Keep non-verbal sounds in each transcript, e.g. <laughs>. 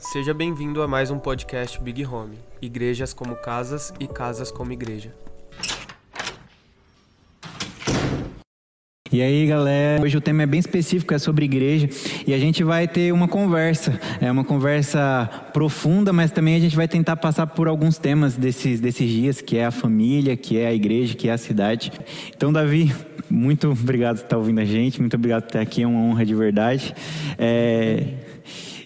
Seja bem-vindo a mais um podcast Big Home. Igrejas como casas e casas como igreja. E aí, galera, hoje o tema é bem específico, é sobre igreja, e a gente vai ter uma conversa, é uma conversa profunda, mas também a gente vai tentar passar por alguns temas desses, desses dias, que é a família, que é a igreja, que é a cidade. Então, Davi, muito obrigado por estar ouvindo a gente, muito obrigado por estar aqui, é uma honra de verdade. É,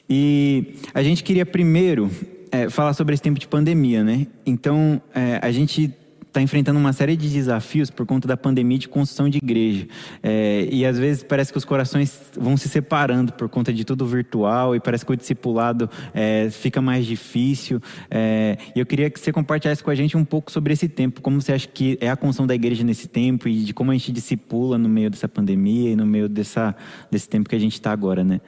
e a gente queria primeiro é, falar sobre esse tempo de pandemia, né? Então, é, a gente está enfrentando uma série de desafios por conta da pandemia de construção de igreja. É, e às vezes parece que os corações vão se separando por conta de tudo virtual e parece que o discipulado é, fica mais difícil. É, e eu queria que você compartilhasse com a gente um pouco sobre esse tempo, como você acha que é a construção da igreja nesse tempo e de como a gente discipula no meio dessa pandemia e no meio dessa, desse tempo que a gente está agora, né?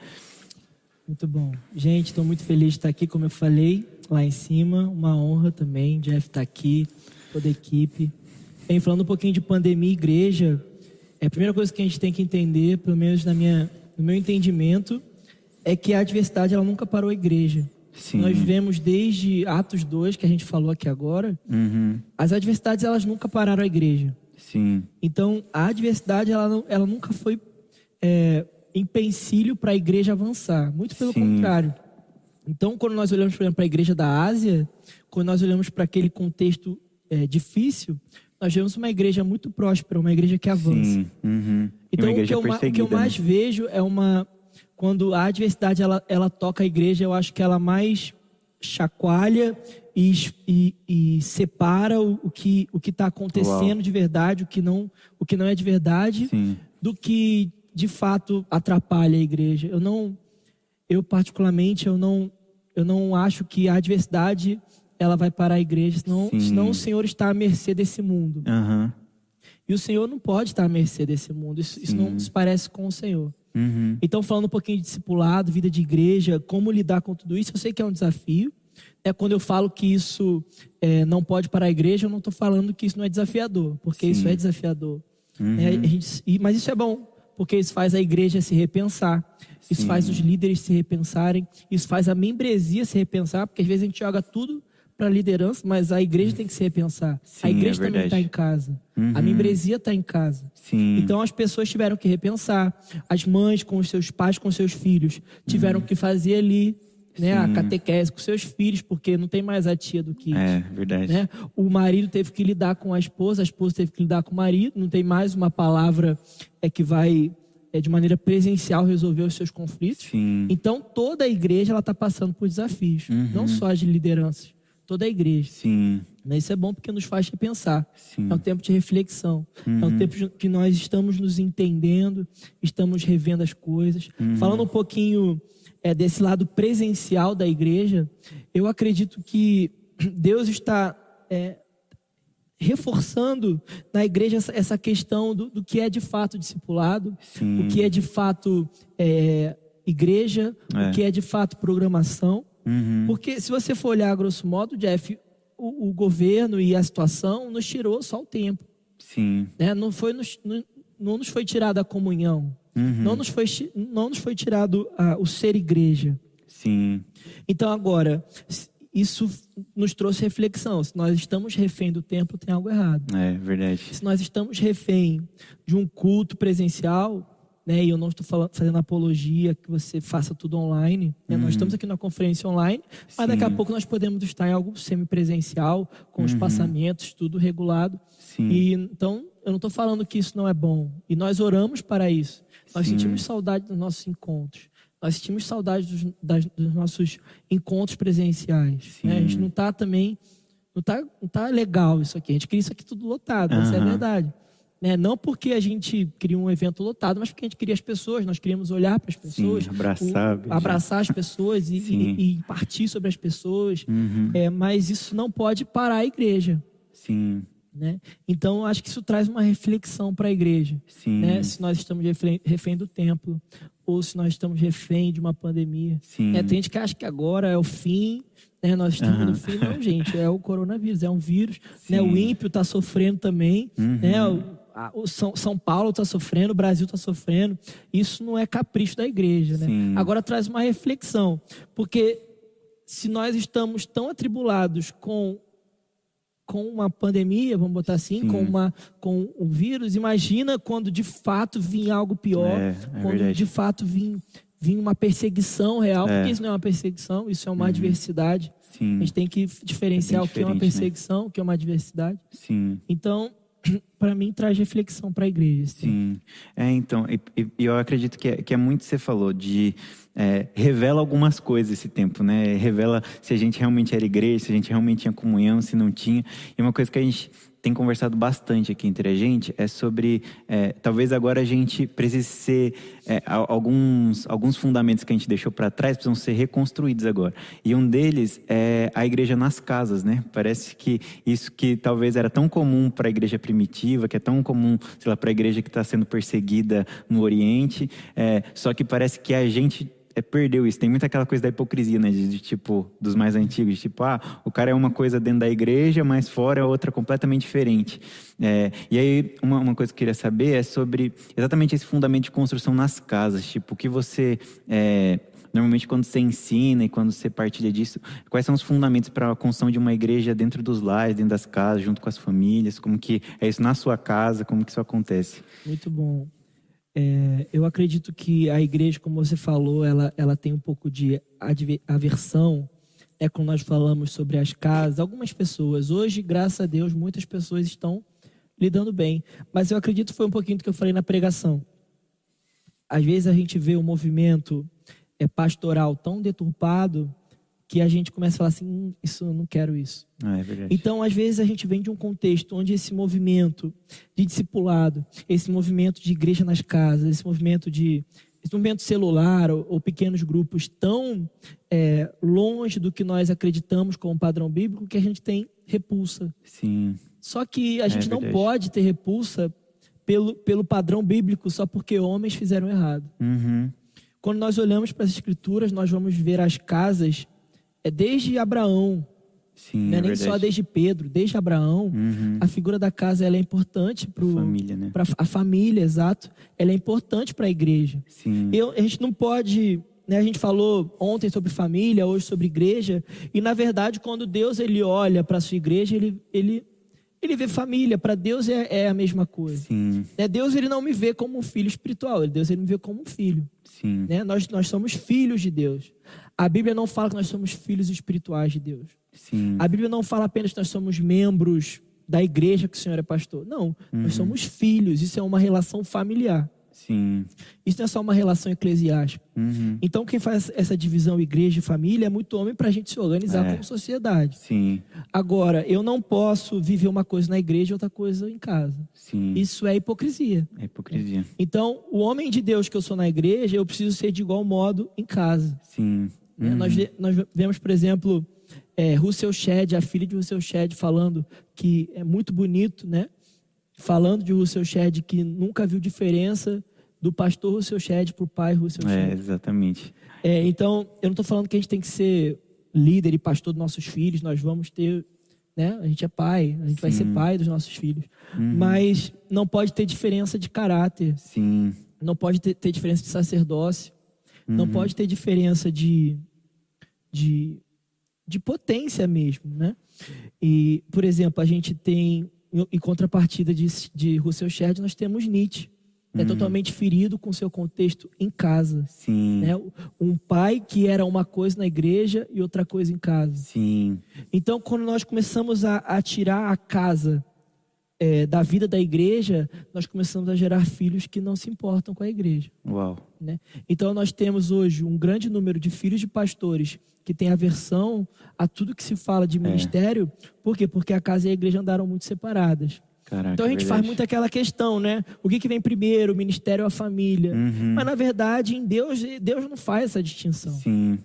Muito bom. Gente, estou muito feliz de estar aqui, como eu falei lá em cima. Uma honra também, Jeff estar aqui toda a equipe. Bem, falando um pouquinho de pandemia e igreja, é a primeira coisa que a gente tem que entender, pelo menos na minha, no meu entendimento, é que a adversidade ela nunca parou a igreja. Sim. Nós vivemos desde Atos 2, que a gente falou aqui agora, uhum. as adversidades elas nunca pararam a igreja. Sim. Então, a adversidade ela, ela nunca foi é, empecilho para a igreja avançar. Muito pelo Sim. contrário. Então, quando nós olhamos, por exemplo, para a igreja da Ásia, quando nós olhamos para aquele contexto é, difícil, nós vemos uma igreja muito próspera, uma igreja que avança. Uhum. Então, o que, eu, o que, eu, mais né? vejo é uma. Quando a adversidade ela, ela toca a igreja, eu acho que ela mais chacoalha e, e, e separa o, o que o está acontecendo Uau. de verdade, o que não, o que não é de verdade, Sim. do que de fato atrapalha a igreja. Eu não, eu particularmente, eu não, eu não acho que a adversidade ela vai para a igreja, senão, senão o Senhor está à mercê desse mundo. Uhum. E o Senhor não pode estar à mercê desse mundo. Isso, isso não se parece com o Senhor. Uhum. Então, falando um pouquinho de discipulado, vida de igreja, como lidar com tudo isso, eu sei que é um desafio. É quando eu falo que isso é, não pode para a igreja, eu não estou falando que isso não é desafiador, porque Sim. isso é desafiador. Uhum. É, gente, mas isso é bom, porque isso faz a igreja se repensar, isso Sim. faz os líderes se repensarem, isso faz a membresia se repensar, porque às vezes a gente joga tudo para a liderança, mas a igreja tem que se repensar. Sim, a igreja é também está em casa. Uhum. A membresia está em casa. Sim. Então as pessoas tiveram que repensar. As mães com os seus pais, com os seus filhos, tiveram uhum. que fazer ali né, a catequese com seus filhos, porque não tem mais a tia do que É, verdade. Né? O marido teve que lidar com a esposa, a esposa teve que lidar com o marido, não tem mais uma palavra é que vai é, de maneira presencial resolver os seus conflitos. Sim. Então toda a igreja ela está passando por desafios, uhum. não só as lideranças toda a igreja. Sim. Isso é bom porque nos faz repensar. Sim. É um tempo de reflexão. Uhum. É um uhum. tempo que nós estamos nos entendendo, estamos revendo as coisas. Uhum. Falando um pouquinho é, desse lado presencial da igreja, eu acredito que <clears throat> Deus está é, reforçando na igreja essa questão do, do, que é de fato discipulado, Sim. o que é de fato é, igreja, é. o que é de fato programação. Uhum. Porque se você for olhar, grosso modo, Jeff, o, o, governo e a situação nos tirou só o tempo. Sim. Né? Não, foi nos, não, não nos foi tirada a comunhão. Uhum. Não, nos foi, não nos foi tirado o ser igreja. Sim. Então, agora, isso nos trouxe reflexão. Se nós estamos refém do templo, tem algo errado. É verdade. Se nós estamos refém de um culto presencial, né? E eu não estou falando, fazendo apologia que você faça tudo online. Né? Uhum. Nós estamos aqui na conferência online, mas Sim. daqui a pouco nós podemos estar em algo semipresencial, com os uhum. passamentos, tudo regulado. Sim. E então eu não estou falando que isso não é bom. E nós oramos para isso. Nós Sim. sentimos saudade dos nossos encontros. Nós sentimos saudade dos, das, dos nossos encontros presenciais. Né? A gente não está também. Não está não tá legal isso aqui. A gente queria isso aqui tudo lotado, uhum. essa é a verdade. Né? Não porque a gente queria um evento lotado, mas porque a gente queria as pessoas, nós queríamos olhar para as pessoas, Sim, abraçar, o, abraçar as pessoas e, e, e, partir sobre as pessoas. Uhum. É, mas isso não pode parar a igreja. Sim. Né? Então, acho que isso traz uma reflexão para a igreja. Né? Se nós estamos refém, refém do templo, ou se nós estamos refém de uma pandemia. É, tem gente que acha que agora é o fim, né? nós estamos uhum. no fim. Não, gente, é o coronavírus, é um vírus. Né? O ímpio está sofrendo também. Uhum. Né? o São, São Paulo está sofrendo, o Brasil está sofrendo. Isso não é capricho da igreja, né? Sim. Agora traz uma reflexão, porque se nós estamos tão atribulados com com uma pandemia, vamos botar assim, com uma com o vírus, imagina quando de fato vir algo pior, É, é quando verdade. de fato vir vir uma perseguição real, É. porque isso não é uma perseguição, isso é uma adversidade. A Sim, gente tem que diferenciar É o bem que é uma né? perseguição, o que é uma adversidade. sim. Então, para mim traz reflexão para a igreja. assim. Sim. É, então, e, e- eu acredito que é, que é muito que você falou, de é, revela algumas coisas esse tempo, né? Revela se a gente realmente era igreja, se a gente realmente tinha comunhão, se não tinha. E uma coisa que a gente tem conversado bastante aqui entre a gente é sobre, é, talvez agora a gente precise ser, é, alguns, alguns fundamentos que a gente deixou para trás precisam ser reconstruídos agora. E um deles é a igreja nas casas, né? Parece que isso que talvez era tão comum para a igreja primitiva, que é tão comum, sei lá, para a igreja que está sendo perseguida no Oriente, é, só que parece que a gente é, perdeu isso. Tem muita aquela coisa da hipocrisia, né? De, de, tipo, dos mais antigos, de tipo, ah, o cara é uma coisa dentro da igreja, mas fora é outra completamente diferente. É, e aí, uma, uma coisa que eu queria saber é sobre exatamente esse fundamento de construção nas casas. Tipo, o que você. é, Normalmente, quando você ensina e quando você partilha disso, quais são os fundamentos para a construção de uma igreja dentro dos lares, dentro das casas, junto com as famílias? Como que é isso na sua casa? Como que isso acontece? Muito bom. É, eu acredito que a igreja, como você falou, ela, ela tem um pouco de aversão. É quando nós falamos sobre as casas. Algumas pessoas, hoje, graças a Deus, muitas pessoas estão lidando bem. Mas eu acredito que foi um pouquinho do que eu falei na pregação. Às vezes a gente vê o movimento é, pastoral tão deturpado que a gente começa a falar assim: hum, isso eu não quero isso. Ah, é. Então, às vezes, a gente vem de um contexto onde esse movimento de discipulado, esse movimento de igreja nas casas, esse movimento de esse movimento celular ou, ou pequenos grupos tão é, longe do que nós acreditamos como padrão bíblico que a gente tem repulsa. Sim, Só que a gente não pode ter repulsa pelo, pelo padrão bíblico só porque homens fizeram errado. uhum. Quando nós olhamos para as escrituras, nós vamos ver as casas é desde Abraão, sim, não é é nem verdade. só desde Pedro, desde Abraão, Uhum. a figura da casa ela é importante para né? a família, exato. Ela é importante para a igreja. Sim. Eu, a gente não pode, né, a gente falou ontem sobre família, hoje sobre igreja, e na verdade quando Deus ele olha para a sua igreja, ele ele ele vê família. Para Deus é, é a mesma coisa. Sim, Né? Deus ele não me vê como um filho espiritual, Deus ele me vê como um filho. sim. Né? Nós nós somos filhos de Deus. A Bíblia não fala que nós somos filhos espirituais de Deus. Sim. A Bíblia não fala apenas que nós somos membros da igreja que o Senhor é pastor. Não, nós somos filhos. Isso é uma relação familiar. Sim. Isso não é só uma relação eclesiástica. Uhum. Então, quem faz essa divisão igreja e família é muito homem para a gente se organizar É. como sociedade. Sim. Agora, eu não posso viver uma coisa na igreja e outra coisa em casa. Sim. Isso é hipocrisia. É hipocrisia. Então, o homem de Deus que eu sou na igreja, eu preciso ser de igual modo em casa. Sim. né? Uhum. Nós, nós vemos, por exemplo, é, Russell Shedd, a filha de Russell Shedd, falando que é muito bonito, né? Falando de Russell Shedd que nunca viu diferença do pastor Russell Shedd para o pai Russell É, Shedd. exatamente. É, então, eu não estou falando que a gente tem que ser líder e pastor dos nossos filhos, nós vamos ter, né? A gente é pai, a gente vai Sim. ser pai dos nossos filhos. Uhum. Mas não pode ter diferença de caráter, Sim. não pode ter, ter diferença de sacerdócio, não Uhum. pode ter diferença de, de, de potência mesmo, né? E, por exemplo, a gente tem, em contrapartida de, de Russell Shedd, nós temos Nietzsche. É Uhum. totalmente ferido com seu contexto em casa. Sim. Né? Um pai que era uma coisa na igreja e outra coisa em casa. Sim. Então, quando nós começamos a, a tirar a casa é, da vida da igreja, nós começamos a gerar filhos que não se importam com a igreja. Uau. Né? Então, nós temos hoje um grande número de filhos de pastores que têm aversão a tudo que se fala É. de ministério. Por quê? Porque a casa e a igreja andaram muito separadas. Caraca. Então a gente faz verdade. muito aquela questão, né? O que, que vem primeiro, o ministério ou a família? Uhum. Mas na verdade, em Deus, Deus não faz essa distinção. Sim.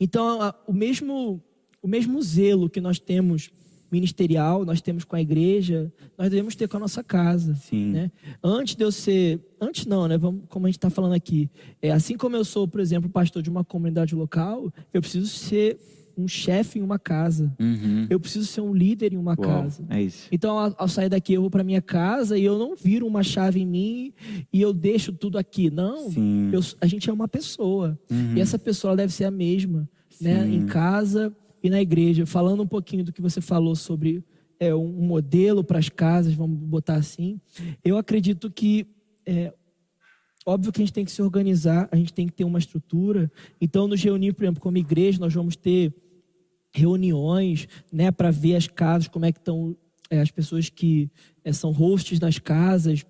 Então, a- o mesmo, o mesmo zelo que nós temos ministerial, nós temos com a igreja, nós devemos ter com a nossa casa. Sim. Né? Antes de eu ser. Antes não, né? Vamos, como a gente está falando aqui. É, assim como eu sou, por exemplo, pastor de uma comunidade local, eu preciso ser um chefe em uma casa. Uhum. Eu preciso ser um líder em uma Uau. casa. É. Então, ao, ao sair daqui, eu vou para minha casa e eu não viro uma chave em mim e eu deixo tudo aqui. Não. Eu- a gente é uma pessoa. Uhum. E essa pessoa deve ser a mesma. né, em casa e na igreja. Falando um pouquinho do que você falou sobre é, um modelo para as casas, vamos botar assim. Eu acredito que é, óbvio que a gente tem que se organizar, a gente tem que ter uma estrutura. Então, nos reunir, por exemplo, como igreja, nós vamos ter reuniões, né, para ver as casas, como é que estão é, as pessoas que é, são hosts nas casas,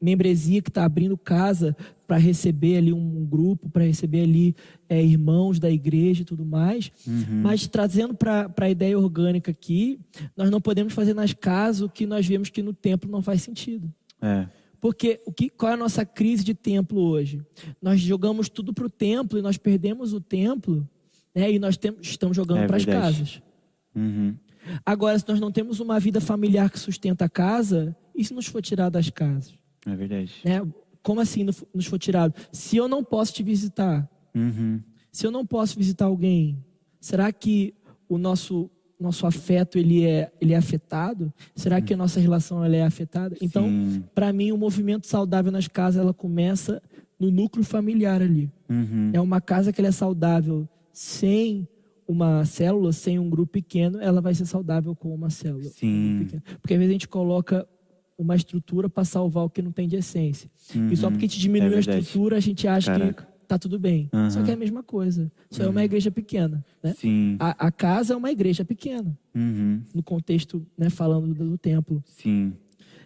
membresia que está abrindo casa para receber ali um, grupo, para receber ali é, irmãos da igreja e tudo mais. Uhum. Mas trazendo para a ideia orgânica aqui, nós não podemos fazer nas casas o que nós vemos que no templo não faz sentido. É. Porque o que, qual é a nossa crise de templo hoje? Nós jogamos tudo para o templo e nós perdemos o templo, né? E nós temos, estamos jogando é para as casas. Uhum. Agora, se nós não temos uma vida familiar que sustenta a casa, e se nos for tirar das casas? É verdade. Né? Como assim nos for tirado? Se eu não posso te visitar, uhum. se eu não posso visitar alguém, será que o nosso nosso afeto ele é ele é afetado? Será que a nossa relação ela é afetada? Então, para mim, o movimento saudável nas casas ela começa no núcleo familiar ali. Uhum. É uma casa que ela é saudável sem uma célula, sem um grupo pequeno, ela vai ser saudável com uma célula. Sim. Porque às vezes a gente coloca uma estrutura para salvar o que não tem de essência. Uhum. E só porque a gente diminui é a estrutura, a gente acha Caraca. que tá tudo bem. Uhum. Só que é a mesma coisa. Só uhum. é uma uhum. igreja pequena. Né? Sim. A, a, casa é uma igreja pequena. Uhum. No contexto, né, falando do, do, templo. Sim.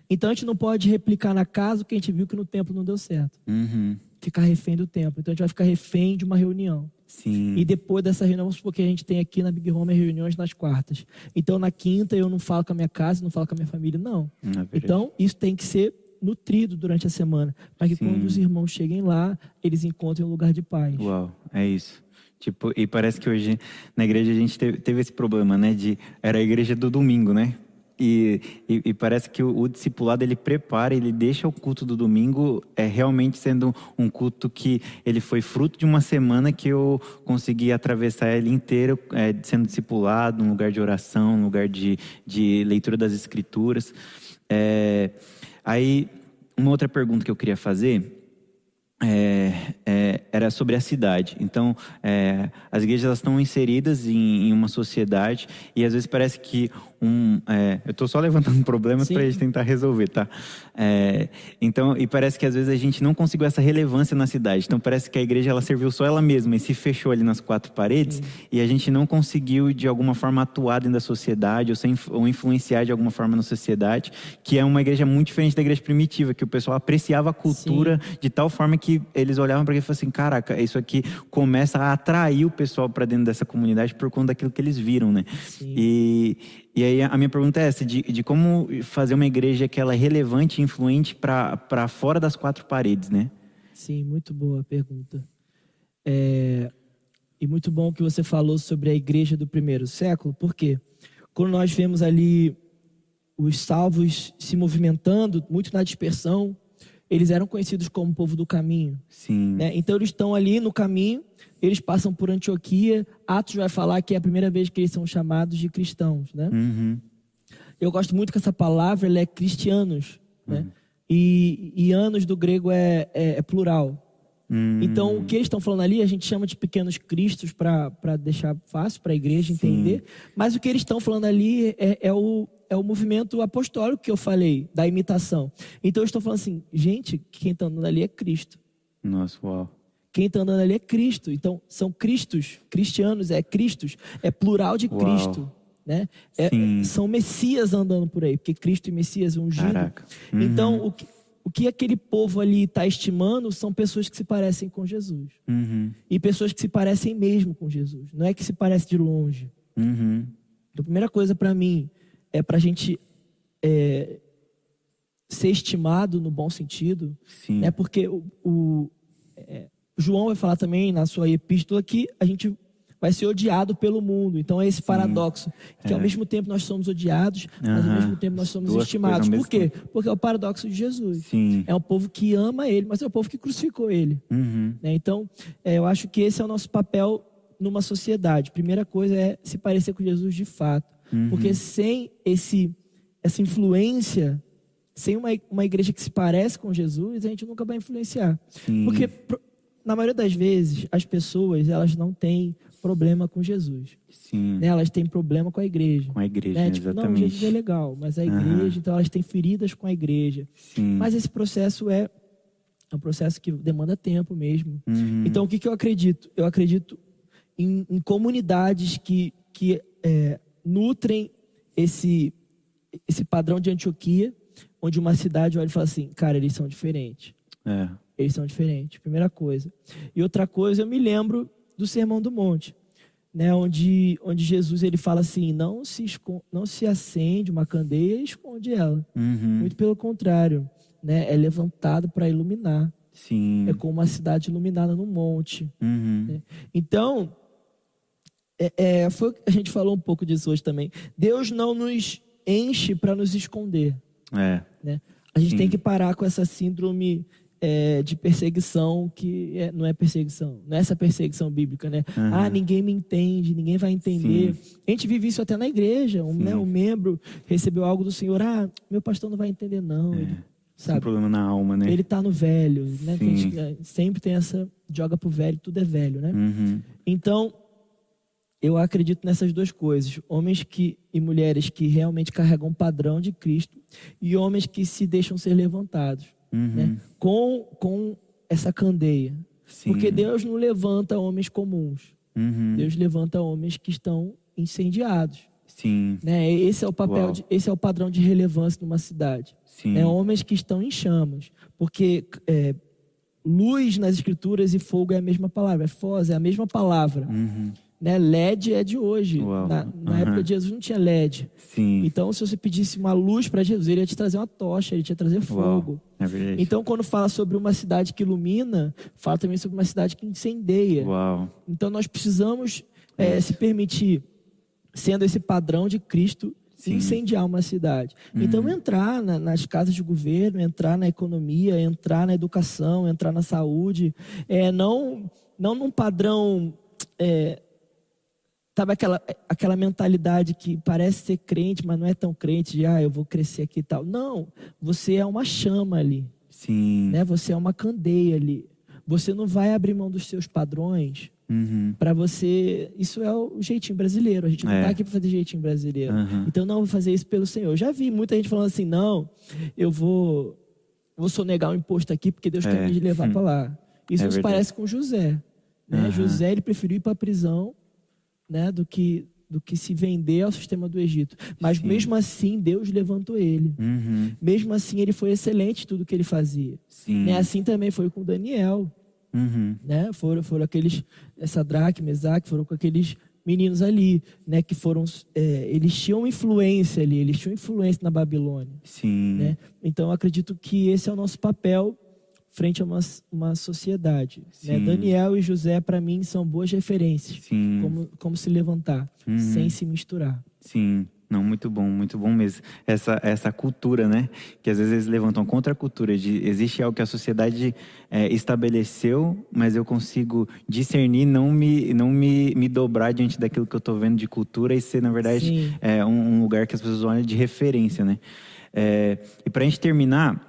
Então a gente não pode replicar na casa o que a gente viu que no templo não deu certo. Uhum. Ficar refém do templo. Então a gente vai ficar refém de uma reunião. Sim. E depois dessa reunião, vamos supor que a gente tem aqui na Big Home reuniões nas quartas. Então, na quinta, eu não falo com a minha casa, não falo com a minha família, não. não então, isso tem que ser nutrido durante a semana. Para que Sim. quando os irmãos cheguem lá, eles encontrem um lugar de paz. Uau, é isso. Tipo, e parece que hoje na igreja a gente teve, teve esse problema, né? De, era a igreja do domingo, né? E, e, e, parece que o, o, discipulado ele prepara, ele deixa o culto do domingo é realmente sendo um culto que ele foi fruto de uma semana que eu consegui atravessar ele inteiro é, sendo discipulado, um lugar de oração, um lugar de, de leitura das escrituras. É, aí, uma outra pergunta que eu queria fazer é, é, era sobre a cidade. Então, é, as igrejas estão inseridas em, em, uma sociedade e às vezes parece que um. É, eu estou só levantando <laughs> problemas para a gente tentar resolver, tá? É, então, e parece que às vezes a gente não conseguiu essa relevância na cidade. Então, parece que a igreja ela serviu só ela mesma e se fechou ali nas quatro paredes Sim. e a gente não conseguiu de alguma forma atuar dentro da sociedade ou, sem, ou influenciar de alguma forma na sociedade, que é uma igreja muito diferente da igreja primitiva, que o pessoal apreciava a cultura Sim. de tal forma que eles olhavam para ele e falavam assim: caraca, isso aqui começa a atrair o pessoal para dentro dessa comunidade por conta daquilo que eles viram, né? E, e aí a minha pergunta é essa: de, de como fazer uma igreja que ela é relevante e influente para fora das quatro paredes, né? Sim, muito boa pergunta. É, e muito bom que você falou sobre a igreja do primeiro século, porque quando nós vemos ali os salvos se movimentando, muito na dispersão, eles eram conhecidos como povo do caminho. Sim. Né? Então eles estão ali no caminho, eles passam por Antioquia. Atos vai falar que é a primeira vez que eles são chamados de cristãos, né? Uhum. Eu gosto muito que essa palavra ela é cristianos, né? uhum. né? E, e, anos do grego é, é, é plural. Uhum. Então, o que eles estão falando ali, a gente chama de pequenos cristos para deixar fácil para a igreja entender. Sim. Mas o que eles estão falando ali é, é o, é o movimento apostólico que eu falei, da imitação. Então eu estou falando assim, gente, quem está andando ali é Cristo. Nossa, uau. Quem está andando ali é Cristo. Então, são Cristos, cristianos, é Cristos, é plural de uau. Cristo. Né? É, são Messias andando por aí, porque Cristo e Messias ungido. Caraca. Uhum. Então, o que, o que aquele povo ali está estimando são pessoas que se parecem com Jesus. Uhum. E pessoas que se parecem mesmo com Jesus. Não é que se parece de longe. Uhum. Então, a primeira coisa para mim é para a gente é, ser estimado no bom sentido. Sim. Né? Porque o, o é, João vai falar também na sua epístola que a gente vai ser odiado pelo mundo. Então é esse paradoxo. Que é. ao mesmo tempo nós somos odiados, mas ao mesmo tempo nós somos Duas estimados. Por quê? Tempo. Porque é o paradoxo de Jesus. Sim. É um povo que ama ele, mas é o povo que crucificou ele. Uhum. Né? Então, é, eu acho que esse é o nosso papel numa sociedade. Primeira coisa é se parecer com Jesus de fato. Uhum. Porque sem esse, essa influência, sem uma, uma igreja que se parece com Jesus, a gente nunca vai influenciar. Sim. Porque, na maioria das vezes, as pessoas, elas não têm, problema com Jesus. Sim. Né? Elas têm problema com a igreja. Com a igreja, né? tipo, exatamente. Não, Jesus é legal, mas a igreja, então elas têm feridas com a igreja. Sim. Mas esse processo é, é um processo que demanda tempo mesmo. Uhum. Então, o que, que eu acredito? Eu acredito em, em comunidades que, que é, nutrem esse, esse padrão de Antioquia, onde uma cidade olha e fala assim, cara, eles são diferentes. É. Eles são diferentes, primeira coisa. E outra coisa, eu me lembro do Sermão do Monte, né, onde, onde Jesus ele fala assim, não se, esconde, não se acende uma candeia e esconde ela. Uhum. Muito pelo contrário, né, é levantado para iluminar. Sim. É como uma cidade iluminada no monte. Uhum. Né? Então, é, é, foi, a gente falou um pouco disso hoje também. Deus não nos enche para nos esconder. É. Né? A gente Sim. tem que parar com essa síndrome é, de perseguição que é- não é perseguição, não é essa perseguição bíblica, né? Aham. Ah, ninguém me entende, ninguém vai entender. A gente vive isso até na igreja. Um, né, um membro recebeu algo do Senhor, ah, meu pastor não vai entender não. Ele, Tem um sabe? problema na alma, né? Ele tá no velho, né? Sim. gente, é, sempre tem essa joga pro velho, tudo é velho, né? Uhum. Então, eu acredito nessas duas coisas: homens que, e mulheres que realmente carregam o padrão de Cristo e homens que se deixam ser levantados Uhum. né? com, com essa candeia. Sim. Porque Deus não levanta homens comuns, Uhum. Deus levanta homens que estão incendiados. Sim. Né? Esse é o papel, de, esse é o padrão de relevância numa cidade. Sim. Né? Homens que estão em chamas. Porque é, luz nas escrituras e fogo é a mesma palavra, é foz, é a mesma palavra. Uhum. Né? LED é de hoje. Uau. Na, na Aham. época de Jesus não tinha LED. Sim. Então, se você pedisse uma luz para Jesus, ele ia te trazer uma tocha, ele ia te trazer fogo. É. Então, quando fala sobre uma cidade que ilumina, fala também sobre uma cidade que incendeia. Uau. Então, nós precisamos eh, se permitir, sendo esse padrão de Cristo, Sim. Uhum. incendiar uma cidade. Então, entrar na- nas casas de governo, entrar na economia, entrar na educação, entrar na saúde, é, não, não num padrão. é, Sabe aquela, aquela mentalidade que parece ser crente, mas não é tão crente, de ah, eu vou crescer aqui e tal. Não, você é uma chama ali Sim. né? Você é uma candeia ali. Você não vai abrir mão dos seus padrões Uhum. para você. Isso é o jeitinho brasileiro. A gente não É. está aqui para fazer jeitinho brasileiro. Aham. Então não vou fazer isso pelo Senhor. Eu já vi muita gente falando assim: não, eu vou, vou sonegar o imposto aqui porque Deus É. quer me levar para lá. <laughs> Isso É nos verdade. parece com José. Né? Aham. José ele preferiu ir para a prisão, né, do que do que se vender ao sistema do Egito. Mas Sim. mesmo assim Deus levantou ele. Uhum. Mesmo assim ele foi excelente em tudo que ele fazia. Sim. Né? Assim também foi com Daniel, Uhum. né? Foram, foram aqueles, essa Draque, Mesaque, foram com aqueles meninos ali, né? Que foram, é, eles tinham influência ali, eles tinham influência na Babilônia, Sim. né? Então, eu acredito que esse é o nosso papel frente a uma, uma sociedade. Né? Daniel e José, para mim, são boas referências. Sim. Como, como se levantar, Uhum. sem se misturar. Sim. Não, muito bom, muito bom mesmo. Essa, essa cultura, né? Que às vezes eles levantam contra a cultura de existe algo que a sociedade é, estabeleceu, mas eu consigo discernir, não me, não me, me dobrar diante daquilo que eu estou vendo de cultura e ser, na verdade, é, um, um lugar que as pessoas olham de referência, né? É, e para a gente terminar,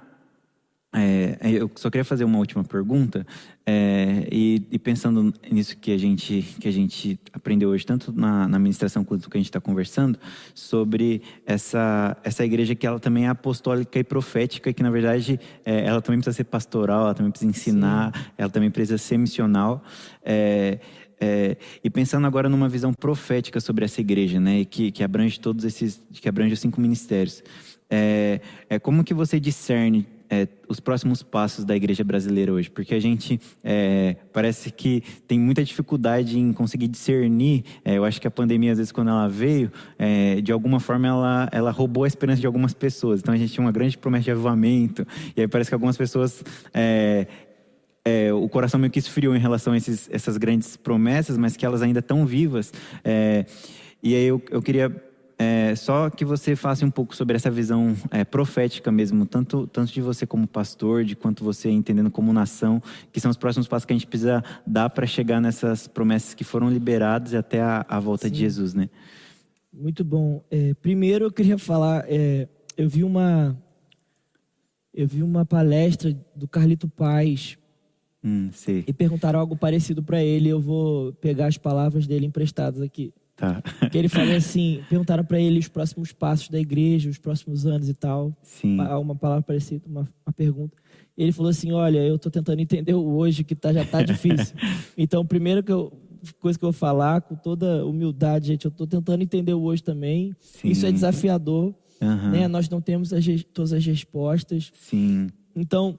é, eu só queria fazer uma última pergunta é, e, e pensando nisso que a gente que a gente aprendeu hoje tanto na, na ministração quanto que a gente está conversando sobre essa essa igreja que ela também é apostólica e profética que na verdade é, ela também precisa ser pastoral ela também precisa ensinar ela também precisa ser missional é, é, e pensando agora numa visão profética sobre essa igreja, né, que, que abrange todos esses, que abrange os cinco ministérios, é, é como que você discerne é, os próximos passos da igreja brasileira hoje? Porque a gente é, parece que tem muita dificuldade em conseguir discernir. é, eu acho que a pandemia, às vezes, quando ela veio, é, de alguma forma ela, ela roubou a esperança de algumas pessoas. Então a gente tinha uma grande promessa de avivamento, e aí parece que algumas pessoas é, é, o coração meio que esfriou em relação a esses, essas grandes promessas, mas que elas ainda estão vivas. É, e aí eu, eu queria é, só que você faça um pouco sobre essa visão é, profética mesmo, tanto, tanto de você como pastor, de quanto você entendendo como nação, que são os próximos passos que a gente precisa dar para chegar nessas promessas que foram liberadas e até a, a volta de Jesus, né? Muito bom. É, primeiro eu queria falar, é, eu vi uma eu vi uma palestra do Carlito Paz Hum. E perguntaram algo parecido para ele. Eu vou pegar as palavras dele emprestadas aqui. Tá. Que ele falou assim: perguntaram para ele os próximos passos da igreja, os próximos anos e tal. Sim. Uma palavra parecida, uma, uma pergunta. Ele falou assim: Olha, eu estou tentando entender o hoje, que tá, já está difícil. <laughs> então, primeiro que eu, coisa que eu vou falar, com toda humildade, gente, eu estou tentando entender o hoje também. Sim. Isso é desafiador. Uhum. Né? Nós não temos as, todas as respostas. Sim. Então,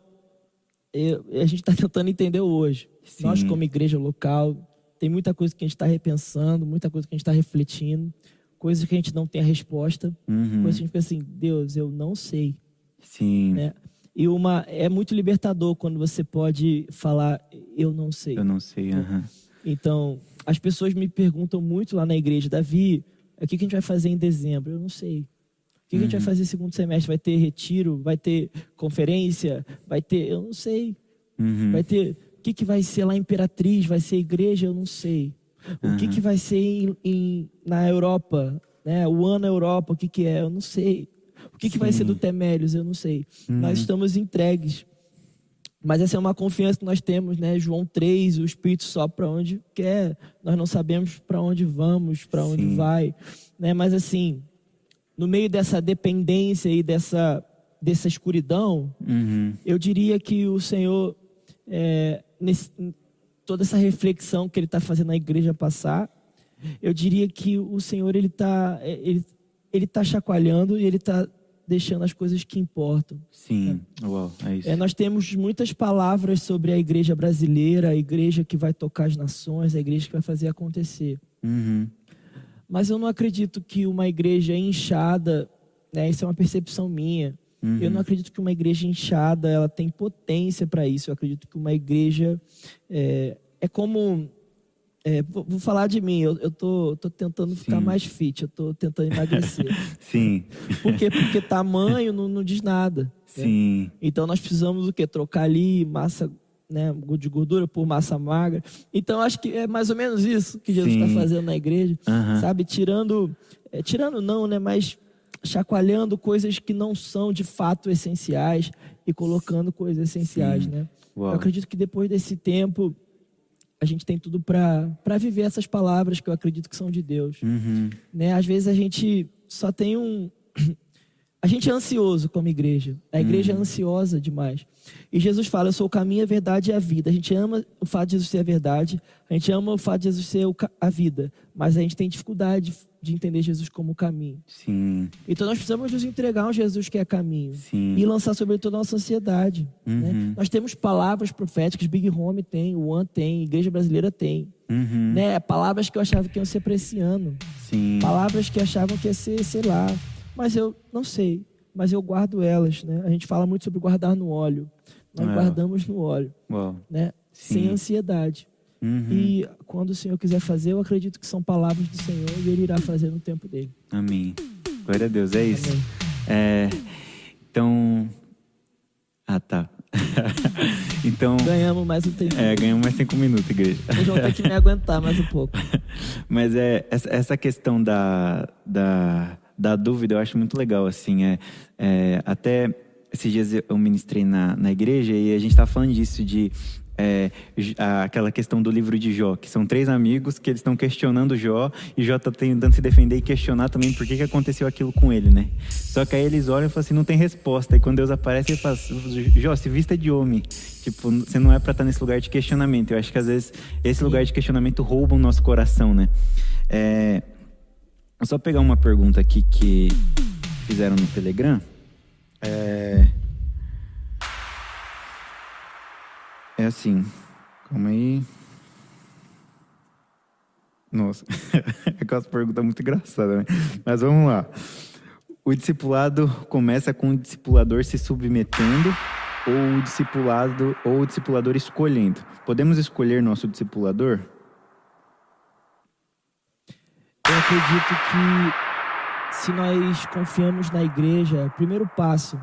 eu, a gente está tentando entender o hoje. Sim. Nós, como igreja local, tem muita coisa que a gente está repensando, muita coisa que a gente está refletindo, coisas que a gente não tem a resposta, uhum. coisas que a gente pensa assim, Deus, eu não sei. Sim. Né? E uma é muito libertador quando você pode falar, eu não sei. Eu não sei. Uhum. Então, as pessoas me perguntam muito lá na igreja, Davi, o que a gente vai fazer em dezembro? Eu não sei. O que a gente vai uhum. fazer segundo semestre? Vai ter retiro? Vai ter conferência? Vai ter. Eu não sei. Uhum. Vai ter que, que vai ser lá Imperatriz? Vai ser igreja? Eu não sei. O uhum. que, que vai ser em, em, na Europa? Né? O ano Europa, o que, que é? Eu não sei. O que, que vai ser do Temélios? Eu não sei. Uhum. Nós estamos entregues. Mas essa é uma confiança que nós temos, né? João 3, o Espírito só para onde quer. Nós não sabemos para onde vamos, para onde vai. Né? Mas assim, no meio dessa dependência e dessa, dessa escuridão, uhum. eu diria que o Senhor é, nesse, toda essa reflexão que ele está fazendo na igreja passar, eu diria que o Senhor ele está ele, ele tá chacoalhando e ele está deixando as coisas que importam. Sim, né? Uau, é isso. É, nós temos muitas palavras sobre a igreja brasileira, a igreja que vai tocar as nações, a igreja que vai fazer acontecer. Uhum. Mas eu não acredito que uma igreja inchada, né, isso é uma percepção minha, Uhum. Eu não acredito que uma igreja inchada ela tem potência para isso. Eu acredito que uma igreja é, é como é, vou, falar de mim. Eu, eu tô, tô tentando Sim. ficar mais fit. Eu tô tentando emagrecer. <laughs> Sim. Por quê? Porque tamanho não, não diz nada. Né? Sim. Né? Então nós precisamos o quê? Trocar ali massa né, de gordura por massa magra. Então acho que é mais ou menos isso que Jesus está fazendo na igreja, uhum. sabe? Tirando, é, tirando não, né? Mas chacoalhando coisas que não são de fato essenciais e colocando coisas essenciais, Sim. né? Uau. Eu acredito que depois desse tempo a gente tem tudo para viver essas palavras que eu acredito que são de Deus, uhum. né? Às vezes a gente só tem um a gente é ansioso como igreja. A igreja é uhum. é ansiosa demais. E Jesus fala: Eu sou o caminho, a verdade e a vida. A gente ama o fato de Jesus ser a verdade, a gente ama o fato de Jesus ser a vida, mas a gente tem dificuldade de entender Jesus como o caminho. Sim. Então nós precisamos nos entregar a um Jesus que é caminho Sim. e lançar sobre toda a nossa sociedade. Né? Uhum. Né? Nós temos palavras proféticas, Big Home tem, o One tem, Igreja Brasileira tem. Uhum. Né? Palavras que eu achava que iam ser para esse ano. Sim. Palavras que achavam que ia ser, sei lá. Mas eu não sei. Mas eu guardo elas. Né? A gente fala muito sobre guardar no óleo. Nós é. guardamos no óleo. Uau. Né? Sem ansiedade. Uhum. E quando o Senhor quiser fazer, eu acredito que são palavras do Senhor e Ele irá fazer no tempo dele. Amém. Glória a Deus, é isso. É, então. Ah, tá. <laughs> então. Ganhamos mais um tempo. É, ganhamos mais cinco minutos, igreja. Vocês vão ter que me aguentar mais um pouco. <laughs> Mas é, essa questão da, da, da dúvida eu acho muito legal, assim. É, é até esses dias eu ministrei na, na igreja e a gente estava falando disso, de é, aquela questão do livro de Jó, que são três amigos que eles estão questionando Jó e Jó está tentando se defender e questionar também por que, que aconteceu aquilo com ele, né? Só que aí eles olham e falam assim, não tem resposta. E quando Deus aparece, ele fala, Jó, se vista de homem. Tipo, você não é para estar nesse lugar de questionamento. Eu acho que às vezes esse lugar de questionamento rouba o nosso coração, né? É, só pegar uma pergunta aqui que fizeram no Telegram. É... É assim, calma aí. Nossa, <laughs> aquela pergunta muito engraçada, né? Mas vamos lá. O discipulado começa com o discipulador se submetendo ou o discipulado ou o discipulador escolhendo. Podemos escolher nosso discipulador? Eu acredito que se nós confiamos na igreja, primeiro passo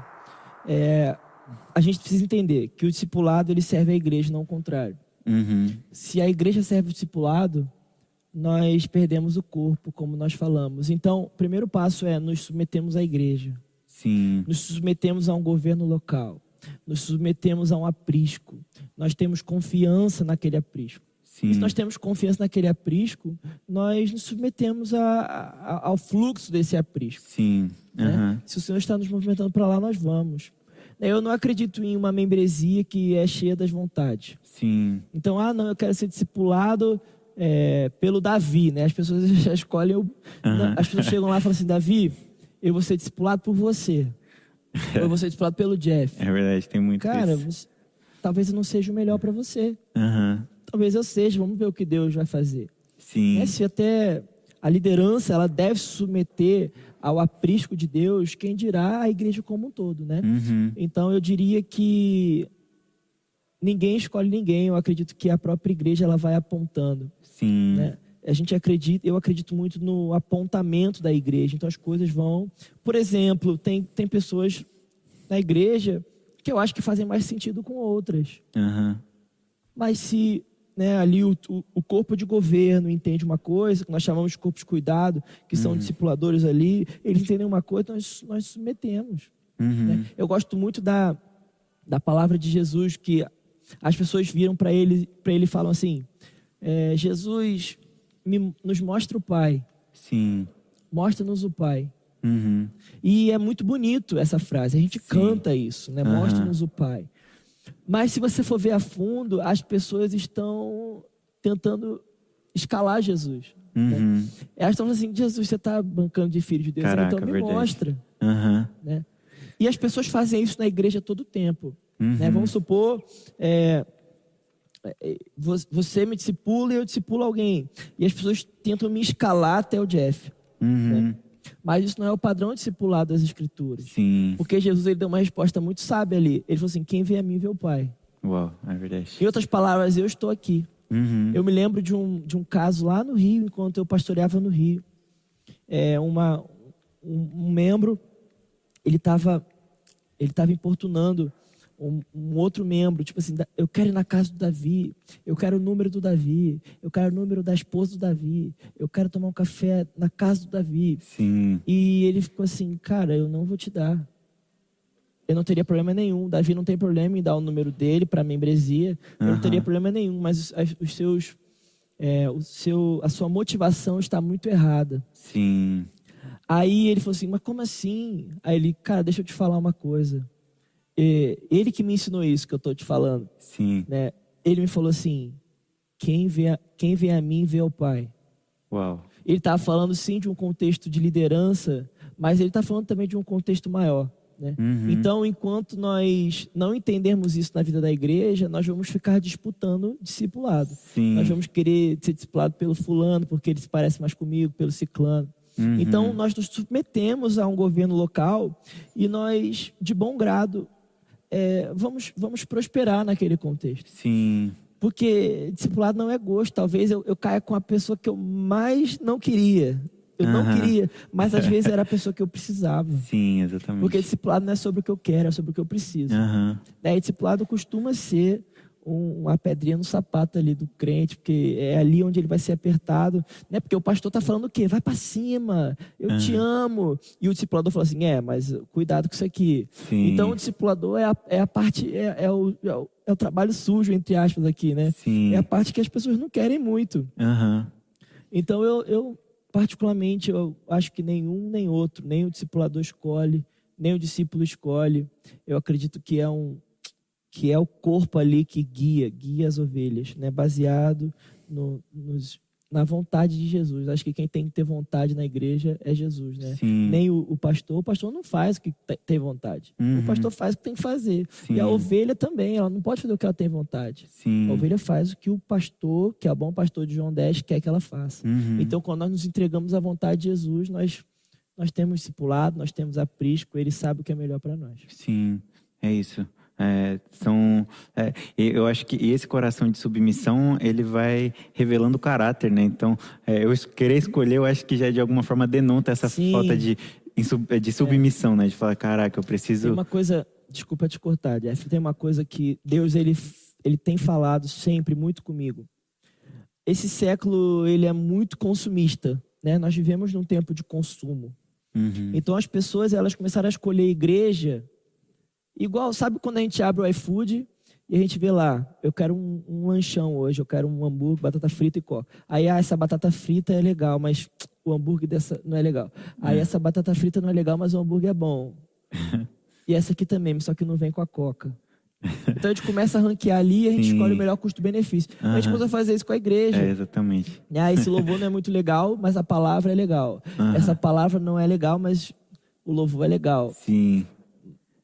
é a gente precisa entender que o discipulado ele serve à igreja, não o contrário. Uhum. Se a igreja serve o discipulado, nós perdemos o corpo, como nós falamos. Então, o primeiro passo é nos submetemos à igreja. Sim. Nos submetemos a um governo local. nos submetemos a um aprisco. Nós temos confiança naquele aprisco. Sim. E se nós temos confiança naquele aprisco, nós nos submetemos a, a, ao fluxo desse aprisco. Sim. né? Se o Senhor está nos movimentando para lá, nós vamos. Eu não acredito em uma membresia que é cheia das vontades. Sim. Então, ah, não, eu quero ser discipulado é, pelo Davi, né? As pessoas <laughs> já escolhem. o- Aham. As pessoas chegam lá e falam assim: Davi, eu vou ser discipulado por você. Ou <laughs> eu vou ser discipulado pelo Jeff. É verdade, tem muito Cara, você- talvez eu não seja o melhor para você. Aham. Talvez eu seja. Vamos ver o que Deus vai fazer. Sim. Né? Se até a liderança ela deve se submeter ao aprisco de Deus, quem dirá a igreja como um todo, né? Uhum. Então eu diria que ninguém escolhe ninguém. Eu acredito que a própria igreja ela vai apontando. Sim. Né? A gente acredita, eu acredito muito no apontamento da igreja. Então as coisas vão. Por exemplo, tem, tem pessoas na igreja que eu acho que fazem mais sentido com outras. Aham. Mas se né, ali o, o, corpo de governo entende uma coisa, que nós chamamos de corpo de cuidado, que são discipuladores ali, eles entendem uma coisa, nós nós submetemos. Uhum. né? Eu gosto muito da, da palavra de Jesus, que as pessoas viram para ele, para ele falam assim: é, Jesus me- nos mostra o Pai, Sim. mostra-nos o Pai. Uhum. E é muito bonito essa frase, a gente canta isso, né? Mostra-nos o Pai. Mas se você for ver a fundo, as pessoas estão tentando escalar Jesus. Uhum. Elas estão assim, Jesus, você está bancando de filho de Deus, Caraca, então me verdade. mostra. Aham. né? E as pessoas fazem isso na igreja todo o tempo. Uhum. né? Vamos supor, é, é, vo- você me discipula e eu discipulo alguém. E as pessoas tentam me escalar até o Jeff. Uhum. Mas isso não é o padrão discipulado das escrituras. Sim. Porque Jesus ele deu uma resposta muito sábia ali. Ele falou assim: quem vê a mim vê o Pai. Uau, é verdade. Em outras palavras, eu estou aqui. Uhum. Eu me lembro de um, de um caso lá no Rio, enquanto eu pastoreava no Rio. É, uma, um, um membro, ele estava ele tava importunando um, um outro membro, tipo assim, eu quero ir na casa do Davi, eu quero o número do Davi, eu quero o número da esposa do Davi, eu quero tomar um café na casa do Davi. Sim. E ele ficou assim, cara, eu não vou te dar. Eu não teria problema nenhum. Davi não tem problema em dar o número dele para a membresia. Eu não teria problema nenhum. Mas os, os seus, é, o seu, a sua motivação está muito errada. Sim. Aí ele falou assim, mas como assim? Aí ele, cara, deixa eu te falar uma coisa. É, ele que me ensinou isso que eu estou te falando. Sim. Né? Ele me falou assim, quem vê, a- quem vê a mim vê o Pai. Uau. Ele estava falando sim de um contexto de liderança, mas ele está falando também de um contexto maior. Né? Uhum. Então, enquanto nós não entendermos isso na vida da igreja, nós vamos ficar disputando discipulado. Sim. Nós vamos querer ser discipulado pelo fulano, porque ele se parece mais comigo, pelo ciclano. Uhum. Então, nós nos submetemos a um governo local e nós, de bom grado, é, vamos, vamos prosperar naquele contexto. Sim. Porque discipulado não é gosto. Talvez eu, eu caia com a pessoa que eu mais não queria. Eu não Aham. queria, mas às <laughs> vezes era a pessoa que eu precisava. Sim, exatamente. Porque discipulado não é sobre o que eu quero, é sobre o que eu preciso. Aham. Daí discipulado costuma ser uma pedrinha no sapato ali do crente, porque é ali onde ele vai ser apertado, né? Porque o pastor tá falando o quê? Vai para cima, eu te amo. E o discipulador fala assim: é, mas cuidado com isso aqui. Sim. Então o discipulador é a, é a parte, é, é o, é, o, é trabalho sujo, entre aspas, aqui, né? Sim. É a parte que as pessoas não querem muito. Aham. Então eu, eu particularmente, eu acho que nenhum nem outro, nem o discipulador escolhe, nem o discípulo escolhe. Eu acredito que é um que é o corpo ali que guia, guia as ovelhas, né? Baseado no, nos, na vontade de Jesus. Acho que quem tem que ter vontade na igreja é Jesus, né? Sim. Nem o, o pastor. O pastor não faz o que te- tem vontade. Uhum. O pastor faz o que tem que fazer. Sim. E a ovelha também, ela não pode fazer o que ela tem vontade. Sim. A ovelha faz o que o pastor, que é o bom pastor de João 10, quer que ela faça. Uhum. Então, quando nós nos entregamos à vontade de Jesus, nós, nós temos discipulado, nós temos aprisco, ele sabe o que é melhor para nós. Sim, é isso. É, são, é, eu acho que esse coração de submissão ele vai revelando o caráter, né? Então, é, eu querer escolher, eu acho que já de alguma forma denota essa Sim. falta de, insub- de submissão, né? De falar, caraca, eu Tem preciso. uma coisa, desculpa te cortar, Jeff, tem uma coisa que Deus ele, ele tem falado sempre muito comigo. Esse século ele é muito consumista, né? Nós vivemos num tempo de consumo. Uhum. Então as pessoas elas começaram a escolher a igreja Igual, sabe quando a gente abre o iFood e a gente vê lá, eu quero um, um lanchão hoje, eu quero um hambúrguer, batata frita e coca. Aí, ah, essa batata frita é legal, mas o hambúrguer dessa não é legal. Aí, é. essa batata frita não é legal, mas o hambúrguer é bom. <laughs> e essa aqui também, só que não vem com a coca. Então a gente começa a ranquear ali e a gente Sim. escolhe o melhor custo-benefício. Uhum. A gente começa a fazer isso com a igreja. É, exatamente. Ah, esse louvor não é muito legal, mas a palavra é legal. Uhum. Essa palavra não é legal, mas o louvor é legal. Sim.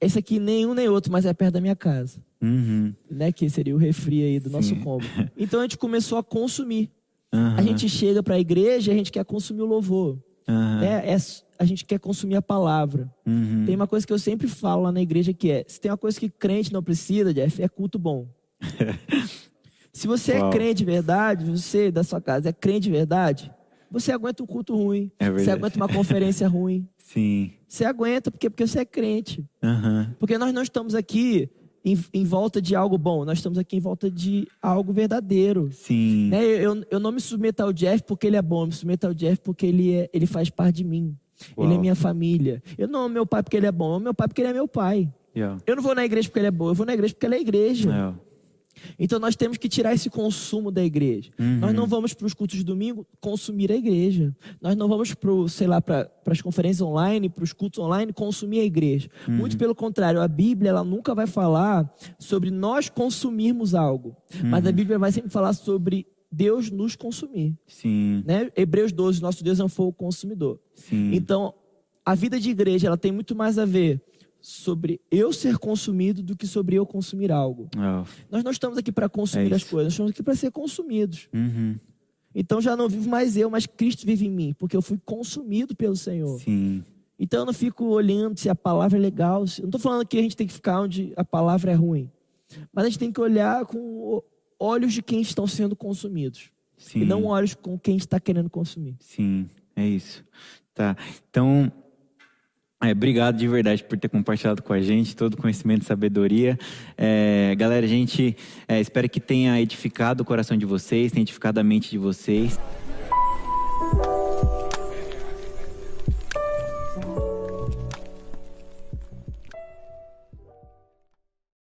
Esse aqui nenhum nem outro, mas é perto da minha casa. Uhum. Né? Que seria o refri aí do Sim. nosso combo. <laughs> Então a gente começou a consumir. A gente chega para a igreja e a gente quer consumir o louvor. É, é, a gente quer consumir a palavra. Uhum. Tem uma coisa que eu sempre falo lá na igreja que é: se tem uma coisa que crente não precisa, Jeff, é culto bom. <laughs> se você é Uau. é crente de verdade, você da sua casa é crente de verdade, você aguenta um culto ruim, é você aguenta uma conferência ruim. <laughs> Sim. Você aguenta porque, porque você é crente. Uhum. Porque nós não estamos aqui em, em, volta de algo bom, nós estamos aqui em volta de algo verdadeiro. Sim. Né? Eu, eu não me submeto ao Jeff porque ele é bom, eu me submeto ao Jeff porque ele, é, ele faz parte de mim. Uau. Ele é minha família. Eu não amo meu pai porque ele é bom, eu amo meu pai porque ele é meu pai. Yeah. Eu não vou na igreja porque ele é bom, eu vou na igreja porque ele é igreja. Yeah. Então nós temos que tirar esse consumo da igreja. Uhum. Nós não vamos para os cultos de domingo consumir a igreja. Nós não vamos para, sei lá, para as conferências online, para os cultos online consumir a igreja. Uhum. Muito pelo contrário, a Bíblia ela nunca vai falar sobre nós consumirmos algo, uhum. mas a Bíblia vai sempre falar sobre Deus nos consumir. Sim. Né? Hebreus 12, nosso Deus é um fogo consumidor. Sim. Então, a vida de igreja ela tem muito mais a ver sobre eu ser consumido do que sobre eu consumir algo. Oh. Nós não estamos aqui para consumir é as coisas, nós estamos aqui para ser consumidos. Uhum. Então já não vivo mais eu, mas Cristo vive em mim, porque eu fui consumido pelo Senhor. Sim. Então eu não fico olhando se a palavra é legal. Eu não estou falando que a gente tem que ficar onde a palavra é ruim. Mas a gente tem que olhar com olhos de quem estão sendo consumidos. Sim. E não olhos com quem está querendo consumir. Sim, é isso. Tá. Então, é, obrigado de verdade por ter compartilhado com a gente todo o conhecimento e sabedoria. É, galera, a gente é, espera que tenha edificado o coração de vocês, tenha edificado a mente de vocês.